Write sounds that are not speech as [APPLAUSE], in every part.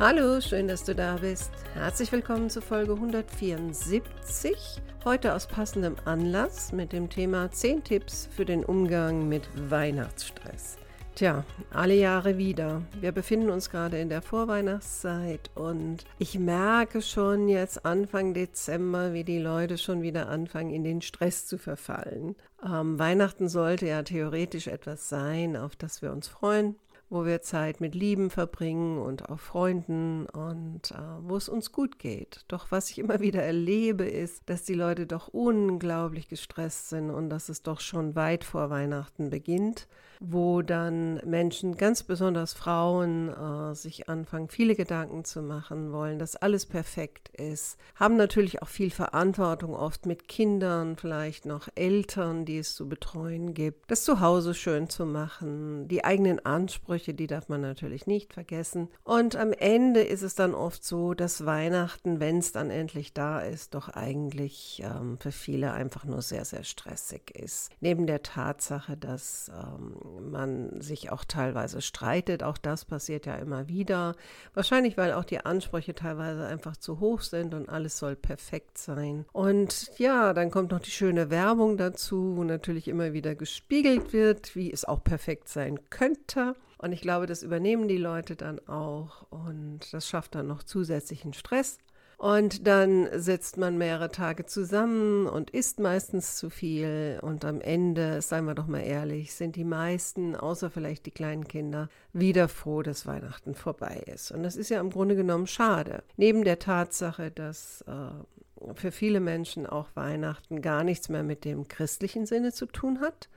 Hallo, schön, dass du da bist. Herzlich willkommen zu Folge 174. Heute aus passendem Anlass mit dem Thema 10 Tipps für den Umgang mit Weihnachtsstress. Tja, alle Jahre wieder. Wir befinden uns gerade in der Vorweihnachtszeit und ich merke schon jetzt Anfang Dezember, wie die Leute schon wieder anfangen, in den Stress zu verfallen. Ähm, Weihnachten sollte ja theoretisch etwas sein, auf das wir uns freuen wo wir Zeit mit Lieben verbringen und auch Freunden und äh, wo es uns gut geht. Doch was ich immer wieder erlebe, ist, dass die Leute doch unglaublich gestresst sind und dass es doch schon weit vor Weihnachten beginnt, wo dann Menschen, ganz besonders Frauen, äh, sich anfangen, viele Gedanken zu machen wollen, dass alles perfekt ist, haben natürlich auch viel Verantwortung, oft mit Kindern, vielleicht noch Eltern, die es zu betreuen gibt, das Zuhause schön zu machen, die eigenen Ansprüche Ansprüche, die darf man natürlich nicht vergessen. Und am Ende ist es dann oft so, dass Weihnachten, wenn es dann endlich da ist, doch eigentlich ähm, für viele einfach nur sehr, sehr stressig ist. Neben der Tatsache, dass ähm, man sich auch teilweise streitet, auch das passiert ja immer wieder. Wahrscheinlich, weil auch die Ansprüche teilweise einfach zu hoch sind und alles soll perfekt sein. Und ja, dann kommt noch die schöne Werbung dazu, wo natürlich immer wieder gespiegelt wird, wie es auch perfekt sein könnte. Und ich glaube, das übernehmen die Leute dann auch und das schafft dann noch zusätzlichen Stress. Und dann sitzt man mehrere Tage zusammen und isst meistens zu viel. Und am Ende, seien wir doch mal ehrlich, sind die meisten, außer vielleicht die kleinen Kinder, wieder froh, dass Weihnachten vorbei ist. Und das ist ja im Grunde genommen schade. Neben der Tatsache, dass äh, für viele Menschen auch Weihnachten gar nichts mehr mit dem christlichen Sinne zu tun hat,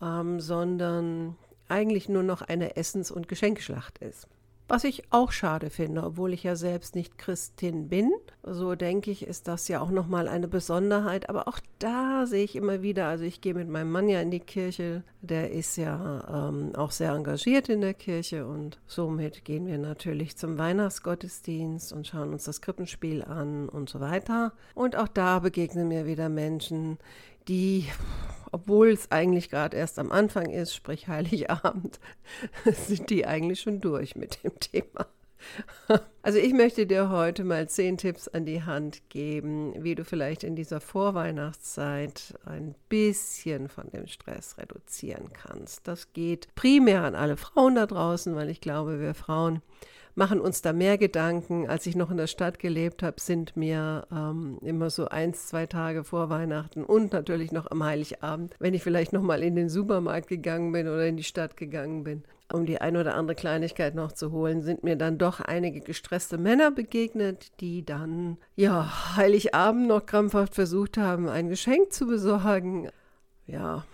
ähm, sondern eigentlich nur noch eine Essens- und Geschenkschlacht ist. Was ich auch schade finde, obwohl ich ja selbst nicht Christin bin, so denke ich, ist das ja auch nochmal eine Besonderheit. Aber auch da sehe ich immer wieder, also ich gehe mit meinem Mann ja in die Kirche, der ist ja ähm, auch sehr engagiert in der Kirche und somit gehen wir natürlich zum Weihnachtsgottesdienst und schauen uns das Krippenspiel an und so weiter. Und auch da begegnen mir wieder Menschen, die obwohl es eigentlich gerade erst am Anfang ist, sprich Heiligabend, [LAUGHS] sind die eigentlich schon durch mit dem Thema. Also ich möchte dir heute mal zehn Tipps an die Hand geben, wie du vielleicht in dieser Vorweihnachtszeit ein bisschen von dem Stress reduzieren kannst. Das geht primär an alle Frauen da draußen, weil ich glaube, wir Frauen machen uns da mehr Gedanken. Als ich noch in der Stadt gelebt habe, sind mir ähm, immer so eins, zwei Tage vor Weihnachten und natürlich noch am Heiligabend, wenn ich vielleicht noch mal in den Supermarkt gegangen bin oder in die Stadt gegangen bin, um die ein oder andere Kleinigkeit noch zu holen, sind mir dann doch einige gestresste Männer begegnet, die dann, ja, Heiligabend noch krampfhaft versucht haben, ein Geschenk zu besorgen. Ja,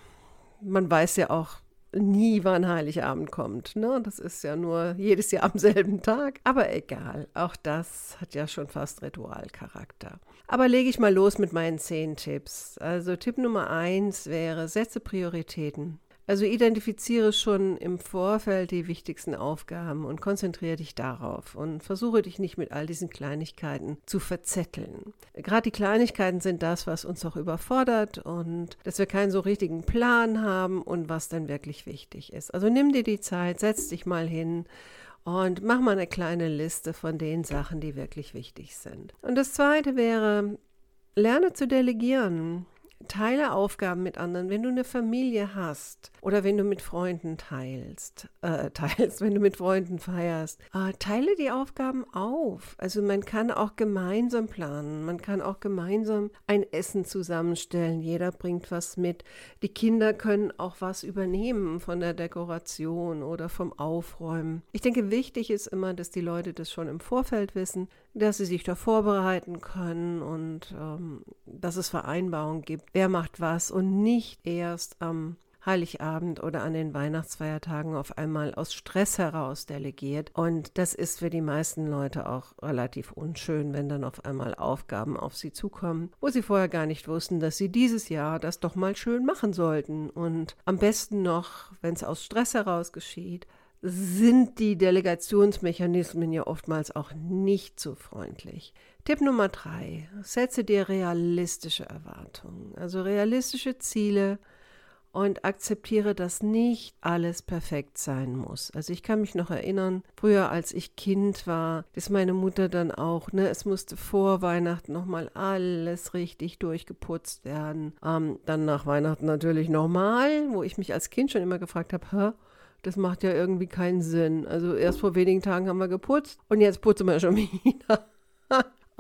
man weiß ja auch, nie, wann Heiligabend kommt. Ne? Das ist ja nur jedes Jahr am selben Tag. Aber egal, auch das hat ja schon fast Ritualcharakter. Aber lege ich mal los mit meinen zehn Tipps. Also Tipp Nummer eins wäre, setze Prioritäten. Also identifiziere schon im Vorfeld die wichtigsten Aufgaben und konzentriere dich darauf und versuche dich nicht mit all diesen Kleinigkeiten zu verzetteln. Gerade die Kleinigkeiten sind das, was uns auch überfordert und dass wir keinen so richtigen Plan haben und was dann wirklich wichtig ist. Also nimm dir die Zeit, setz dich mal hin und mach mal eine kleine Liste von den Sachen, die wirklich wichtig sind. Und das zweite wäre, lerne zu delegieren. Teile Aufgaben mit anderen, wenn du eine Familie hast oder wenn du mit Freunden teilst, äh, [LAUGHS] teilst, wenn du mit Freunden feierst, äh, teile die Aufgaben auf. Also man kann auch gemeinsam planen, man kann auch gemeinsam ein Essen zusammenstellen, jeder bringt was mit. Die Kinder können auch was übernehmen von der Dekoration oder vom Aufräumen. Ich denke, wichtig ist immer, dass die Leute das schon im Vorfeld wissen, dass sie sich da vorbereiten können und ähm, dass es Vereinbarungen gibt, wer macht was und nicht erst am Heiligabend oder an den Weihnachtsfeiertagen auf einmal aus Stress heraus delegiert. Und das ist für die meisten Leute auch relativ unschön, wenn dann auf einmal Aufgaben auf sie zukommen, wo sie vorher gar nicht wussten, dass sie dieses Jahr das doch mal schön machen sollten. Und am besten noch, wenn es aus Stress heraus geschieht, sind die Delegationsmechanismen ja oftmals auch nicht so freundlich. Tipp Nummer drei, setze dir realistische Erwartungen, also realistische Ziele und akzeptiere, dass nicht alles perfekt sein muss. Also ich kann mich noch erinnern, früher als ich Kind war, ist meine Mutter dann auch, ne, es musste vor Weihnachten nochmal alles richtig durchgeputzt werden. Ähm, dann nach Weihnachten natürlich nochmal, wo ich mich als Kind schon immer gefragt habe, hä, das macht ja irgendwie keinen Sinn. Also erst vor wenigen Tagen haben wir geputzt und jetzt putzen wir schon [LAUGHS] wieder.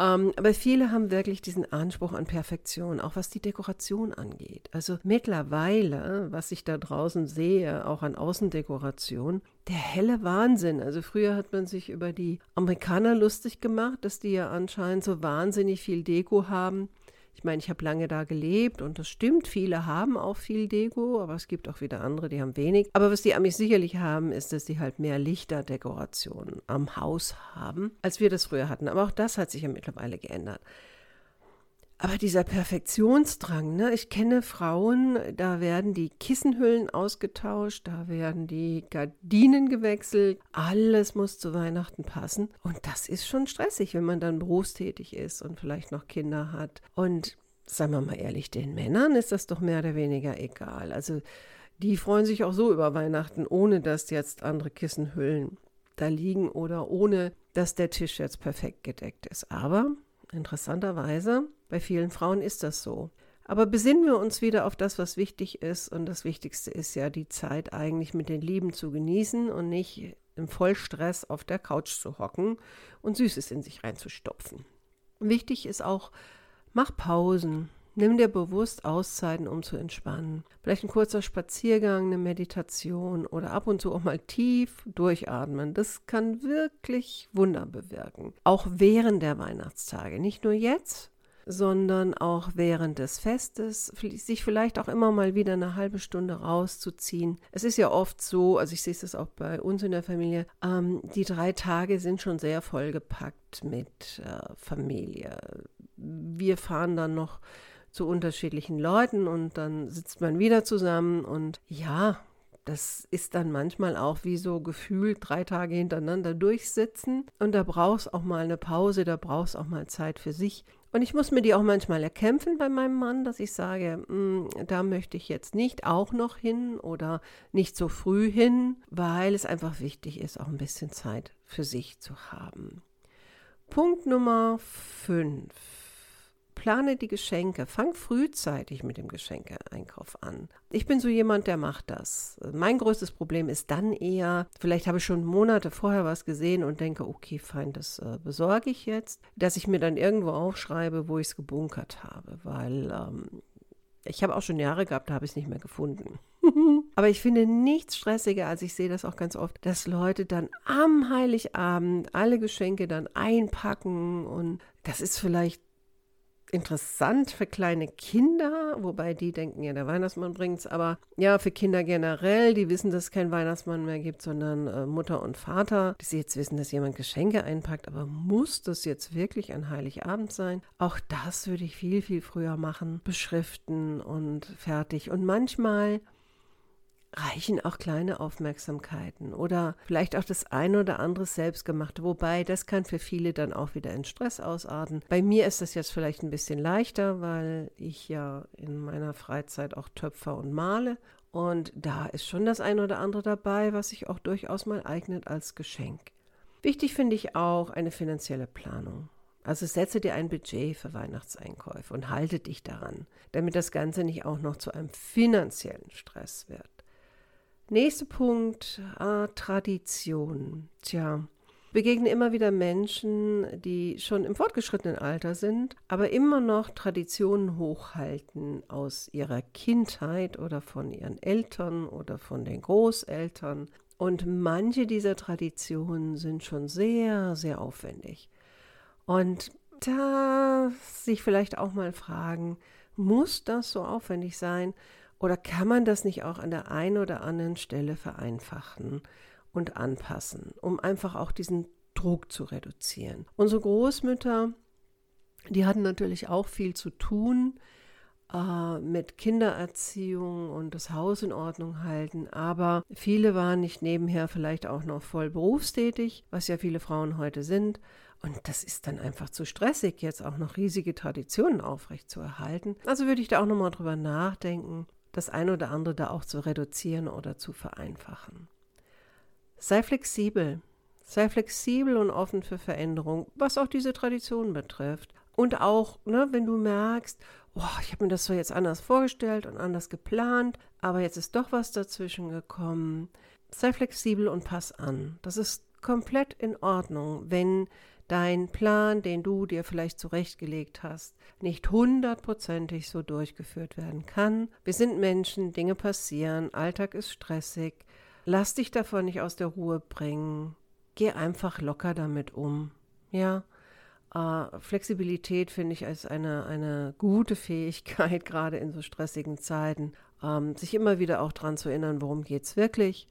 Ähm, aber viele haben wirklich diesen Anspruch an Perfektion, auch was die Dekoration angeht. Also mittlerweile, was ich da draußen sehe, auch an Außendekoration, der helle Wahnsinn. Also früher hat man sich über die Amerikaner lustig gemacht, dass die ja anscheinend so wahnsinnig viel Deko haben. Ich meine, ich habe lange da gelebt und das stimmt, viele haben auch viel Deko, aber es gibt auch wieder andere, die haben wenig. Aber was die Amis sicherlich haben, ist, dass sie halt mehr Lichterdekorationen am Haus haben, als wir das früher hatten. Aber auch das hat sich ja mittlerweile geändert. Aber dieser Perfektionsdrang, ne? ich kenne Frauen, da werden die Kissenhüllen ausgetauscht, da werden die Gardinen gewechselt, alles muss zu Weihnachten passen. Und das ist schon stressig, wenn man dann berufstätig ist und vielleicht noch Kinder hat. Und sagen wir mal ehrlich, den Männern ist das doch mehr oder weniger egal. Also die freuen sich auch so über Weihnachten, ohne dass jetzt andere Kissenhüllen da liegen oder ohne dass der Tisch jetzt perfekt gedeckt ist. Aber interessanterweise bei vielen Frauen ist das so. Aber besinnen wir uns wieder auf das, was wichtig ist. Und das Wichtigste ist ja, die Zeit eigentlich mit den Lieben zu genießen und nicht im Vollstress auf der Couch zu hocken und Süßes in sich reinzustopfen. Wichtig ist auch, mach Pausen. Nimm dir bewusst Auszeiten, um zu entspannen. Vielleicht ein kurzer Spaziergang, eine Meditation oder ab und zu auch mal tief durchatmen. Das kann wirklich Wunder bewirken. Auch während der Weihnachtstage. Nicht nur jetzt, sondern auch während des Festes, sich vielleicht auch immer mal wieder eine halbe Stunde rauszuziehen. Es ist ja oft so, also ich sehe es auch bei uns in der Familie, ähm, die drei Tage sind schon sehr vollgepackt mit äh, Familie. Wir fahren dann noch zu unterschiedlichen Leuten und dann sitzt man wieder zusammen und ja, das ist dann manchmal auch wie so gefühlt drei Tage hintereinander durchsitzen. Und da brauchst auch mal eine Pause, da brauchst auch mal Zeit für sich. Und ich muss mir die auch manchmal erkämpfen bei meinem Mann, dass ich sage, hm, da möchte ich jetzt nicht auch noch hin oder nicht so früh hin, weil es einfach wichtig ist, auch ein bisschen Zeit für sich zu haben. Punkt Nummer 5 plane die Geschenke, fang frühzeitig mit dem Geschenkeeinkauf an. Ich bin so jemand, der macht das. Mein größtes Problem ist dann eher, vielleicht habe ich schon Monate vorher was gesehen und denke, okay, fein, das äh, besorge ich jetzt, dass ich mir dann irgendwo aufschreibe, wo ich es gebunkert habe, weil ähm, ich habe auch schon Jahre gehabt, da habe ich es nicht mehr gefunden. [LAUGHS] Aber ich finde nichts stressiger, als ich sehe das auch ganz oft, dass Leute dann am Heiligabend alle Geschenke dann einpacken und das ist vielleicht interessant für kleine Kinder, wobei die denken ja, der Weihnachtsmann bringt es, aber ja, für Kinder generell, die wissen, dass es keinen Weihnachtsmann mehr gibt, sondern äh, Mutter und Vater, die jetzt wissen, dass jemand Geschenke einpackt, aber muss das jetzt wirklich ein Heiligabend sein? Auch das würde ich viel, viel früher machen, beschriften und fertig. Und manchmal reichen auch kleine Aufmerksamkeiten oder vielleicht auch das ein oder andere selbstgemachte, wobei das kann für viele dann auch wieder in Stress ausarten. Bei mir ist das jetzt vielleicht ein bisschen leichter, weil ich ja in meiner Freizeit auch töpfer und male und da ist schon das ein oder andere dabei, was sich auch durchaus mal eignet als Geschenk. Wichtig finde ich auch eine finanzielle Planung. Also setze dir ein Budget für Weihnachtseinkäufe und halte dich daran, damit das Ganze nicht auch noch zu einem finanziellen Stress wird. Nächster Punkt, äh, Tradition. Tja, begegnen immer wieder Menschen, die schon im fortgeschrittenen Alter sind, aber immer noch Traditionen hochhalten aus ihrer Kindheit oder von ihren Eltern oder von den Großeltern. Und manche dieser Traditionen sind schon sehr, sehr aufwendig. Und da sich vielleicht auch mal fragen, muss das so aufwendig sein? Oder kann man das nicht auch an der einen oder anderen Stelle vereinfachen und anpassen, um einfach auch diesen Druck zu reduzieren? Unsere Großmütter, die hatten natürlich auch viel zu tun äh, mit Kindererziehung und das Haus in Ordnung halten, aber viele waren nicht nebenher vielleicht auch noch voll berufstätig, was ja viele Frauen heute sind. Und das ist dann einfach zu stressig, jetzt auch noch riesige Traditionen aufrechtzuerhalten. Also würde ich da auch nochmal drüber nachdenken, das eine oder andere da auch zu reduzieren oder zu vereinfachen. Sei flexibel. Sei flexibel und offen für Veränderung, was auch diese Tradition betrifft. Und auch, ne, wenn du merkst, oh, ich habe mir das so jetzt anders vorgestellt und anders geplant, aber jetzt ist doch was dazwischen gekommen. Sei flexibel und pass an. Das ist komplett in Ordnung, wenn dein Plan, den du dir vielleicht zurechtgelegt hast, nicht hundertprozentig so durchgeführt werden kann. Wir sind Menschen, Dinge passieren, Alltag ist stressig. Lass dich davon nicht aus der Ruhe bringen. Geh einfach locker damit um. Ja, äh, Flexibilität finde ich als eine, eine gute Fähigkeit, [LAUGHS] gerade in so stressigen Zeiten. Ähm, sich immer wieder auch daran zu erinnern, worum geht es wirklich.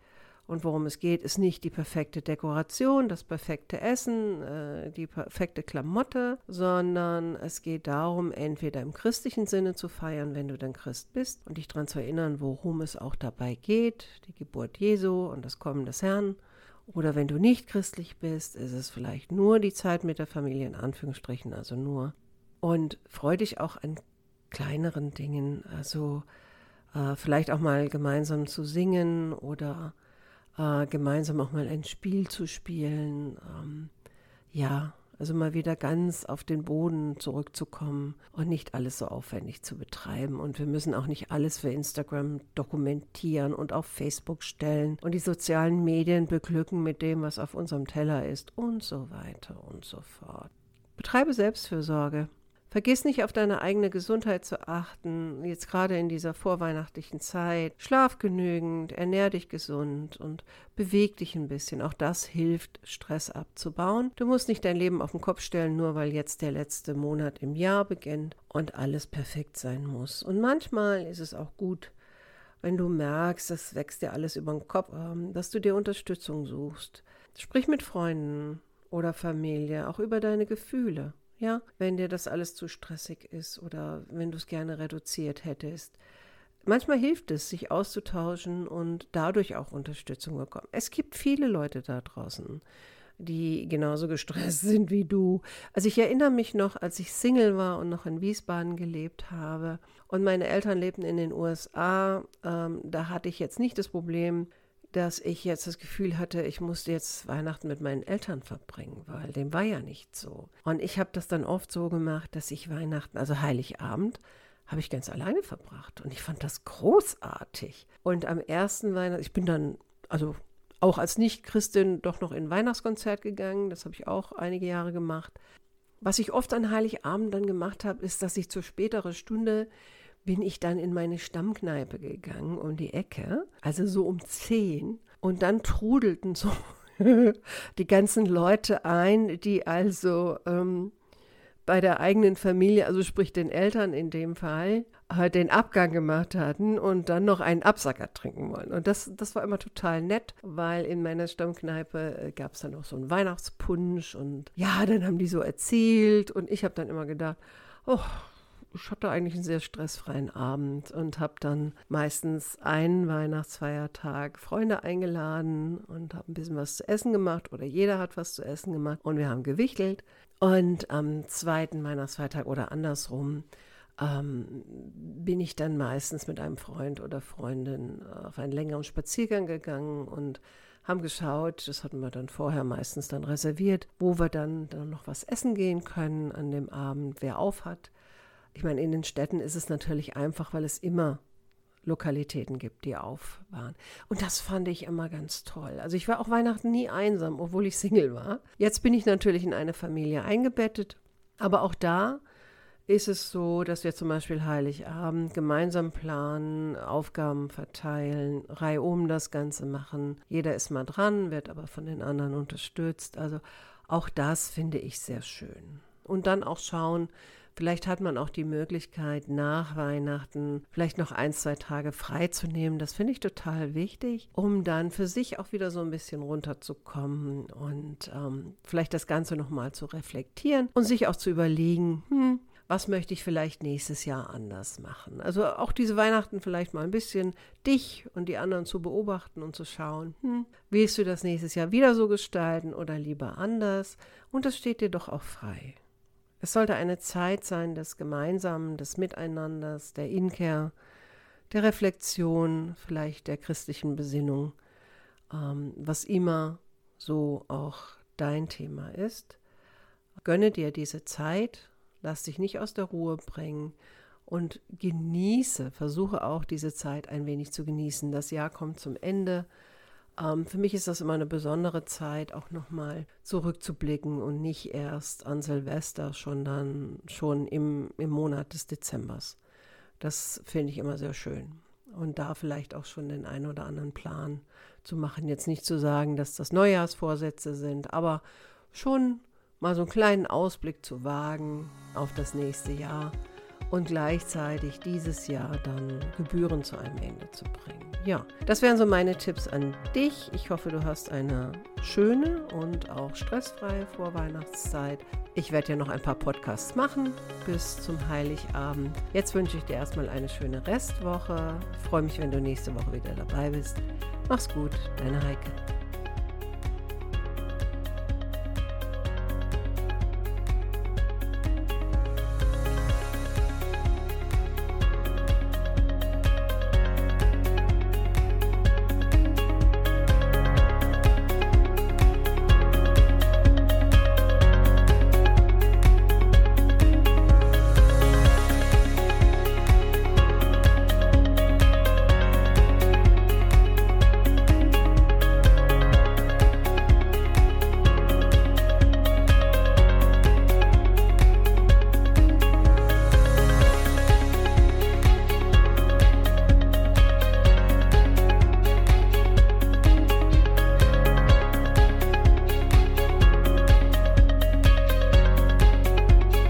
Und worum es geht, ist nicht die perfekte Dekoration, das perfekte Essen, äh, die perfekte Klamotte, sondern es geht darum, entweder im christlichen Sinne zu feiern, wenn du dann Christ bist, und dich daran zu erinnern, worum es auch dabei geht, die Geburt Jesu und das Kommen des Herrn, oder wenn du nicht christlich bist, ist es vielleicht nur die Zeit mit der Familie, in Anführungsstrichen, also nur. Und freu dich auch an kleineren Dingen, also äh, vielleicht auch mal gemeinsam zu singen oder äh, gemeinsam auch mal ein Spiel zu spielen. Ähm, ja, also mal wieder ganz auf den Boden zurückzukommen und nicht alles so aufwendig zu betreiben. Und wir müssen auch nicht alles für Instagram dokumentieren und auf Facebook stellen und die sozialen Medien beglücken mit dem, was auf unserem Teller ist und so weiter und so fort. Betreibe Selbstfürsorge. Vergiss nicht auf deine eigene Gesundheit zu achten, jetzt gerade in dieser vorweihnachtlichen Zeit. Schlaf genügend, ernähr dich gesund und beweg dich ein bisschen. Auch das hilft, Stress abzubauen. Du musst nicht dein Leben auf den Kopf stellen, nur weil jetzt der letzte Monat im Jahr beginnt und alles perfekt sein muss. Und manchmal ist es auch gut, wenn du merkst, das wächst dir alles über den Kopf, ähm, dass du dir Unterstützung suchst. Sprich mit Freunden oder Familie, auch über deine Gefühle. Ja, wenn dir das alles zu stressig ist oder wenn du es gerne reduziert hättest. Manchmal hilft es, sich auszutauschen und dadurch auch Unterstützung bekommen. Es gibt viele Leute da draußen, die genauso gestresst [LAUGHS] sind wie du. Also ich erinnere mich noch, als ich Single war und noch in Wiesbaden gelebt habe und meine Eltern lebten in den USA, ähm, da hatte ich jetzt nicht das Problem, dass ich jetzt das Gefühl hatte, ich musste jetzt Weihnachten mit meinen Eltern verbringen, weil dem war ja nicht so. Und ich habe das dann oft so gemacht, dass ich Weihnachten, also Heiligabend, habe ich ganz alleine verbracht. Und ich fand das großartig. Und am ersten Weihnachten, ich bin dann, also auch als Nicht-Christin, doch noch in Weihnachtskonzert gegangen. Das habe ich auch einige Jahre gemacht. Was ich oft an Heiligabend dann gemacht habe, ist, dass ich zur späteren Stunde bin ich dann in meine Stammkneipe gegangen um die Ecke, also so um zehn. Und dann trudelten so [LAUGHS] die ganzen Leute ein, die also ähm, bei der eigenen Familie, also sprich den Eltern in dem Fall, äh, den Abgang gemacht hatten und dann noch einen Absacker trinken wollen. Und das, das war immer total nett, weil in meiner Stammkneipe äh, gab es dann auch so einen Weihnachtspunsch und ja, dann haben die so erzählt und ich habe dann immer gedacht, oh, ich hatte eigentlich einen sehr stressfreien Abend und habe dann meistens einen Weihnachtsfeiertag Freunde eingeladen und habe ein bisschen was zu essen gemacht oder jeder hat was zu essen gemacht und wir haben gewichtelt. Und am zweiten Weihnachtsfeiertag oder andersrum ähm, bin ich dann meistens mit einem Freund oder Freundin auf einen längeren Spaziergang gegangen und haben geschaut, das hatten wir dann vorher meistens dann reserviert, wo wir dann, dann noch was essen gehen können an dem Abend, wer auf hat. Ich meine, in den Städten ist es natürlich einfach, weil es immer Lokalitäten gibt, die auf waren. Und das fand ich immer ganz toll. Also ich war auch Weihnachten nie einsam, obwohl ich Single war. Jetzt bin ich natürlich in eine Familie eingebettet, aber auch da ist es so, dass wir zum Beispiel Heiligabend gemeinsam planen, Aufgaben verteilen, reihum das Ganze machen. Jeder ist mal dran, wird aber von den anderen unterstützt. Also auch das finde ich sehr schön. Und dann auch schauen, Vielleicht hat man auch die Möglichkeit, nach Weihnachten vielleicht noch ein, zwei Tage freizunehmen. Das finde ich total wichtig, um dann für sich auch wieder so ein bisschen runterzukommen und ähm, vielleicht das Ganze nochmal zu reflektieren und sich auch zu überlegen, hm, was möchte ich vielleicht nächstes Jahr anders machen. Also auch diese Weihnachten vielleicht mal ein bisschen dich und die anderen zu beobachten und zu schauen, hm, willst du das nächstes Jahr wieder so gestalten oder lieber anders? Und das steht dir doch auch frei. Es sollte eine Zeit sein des Gemeinsamen, des Miteinanders, der Inkehr, der Reflexion, vielleicht der christlichen Besinnung, ähm, was immer so auch dein Thema ist. Gönne dir diese Zeit, lass dich nicht aus der Ruhe bringen und genieße, versuche auch diese Zeit ein wenig zu genießen. Das Jahr kommt zum Ende ähm, für mich ist das immer eine besondere Zeit, auch nochmal zurückzublicken und nicht erst an Silvester, schon dann schon im, im Monat des Dezembers. Das finde ich immer sehr schön. Und da vielleicht auch schon den einen oder anderen Plan zu machen. Jetzt nicht zu sagen, dass das Neujahrsvorsätze sind, aber schon mal so einen kleinen Ausblick zu wagen auf das nächste Jahr und gleichzeitig dieses Jahr dann Gebühren zu einem Ende zu bringen. Ja, das wären so meine Tipps an dich. Ich hoffe, du hast eine schöne und auch stressfreie Vorweihnachtszeit. Ich werde ja noch ein paar Podcasts machen bis zum Heiligabend. Jetzt wünsche ich dir erstmal eine schöne Restwoche. Ich freue mich, wenn du nächste Woche wieder dabei bist. Mach's gut, deine Heike.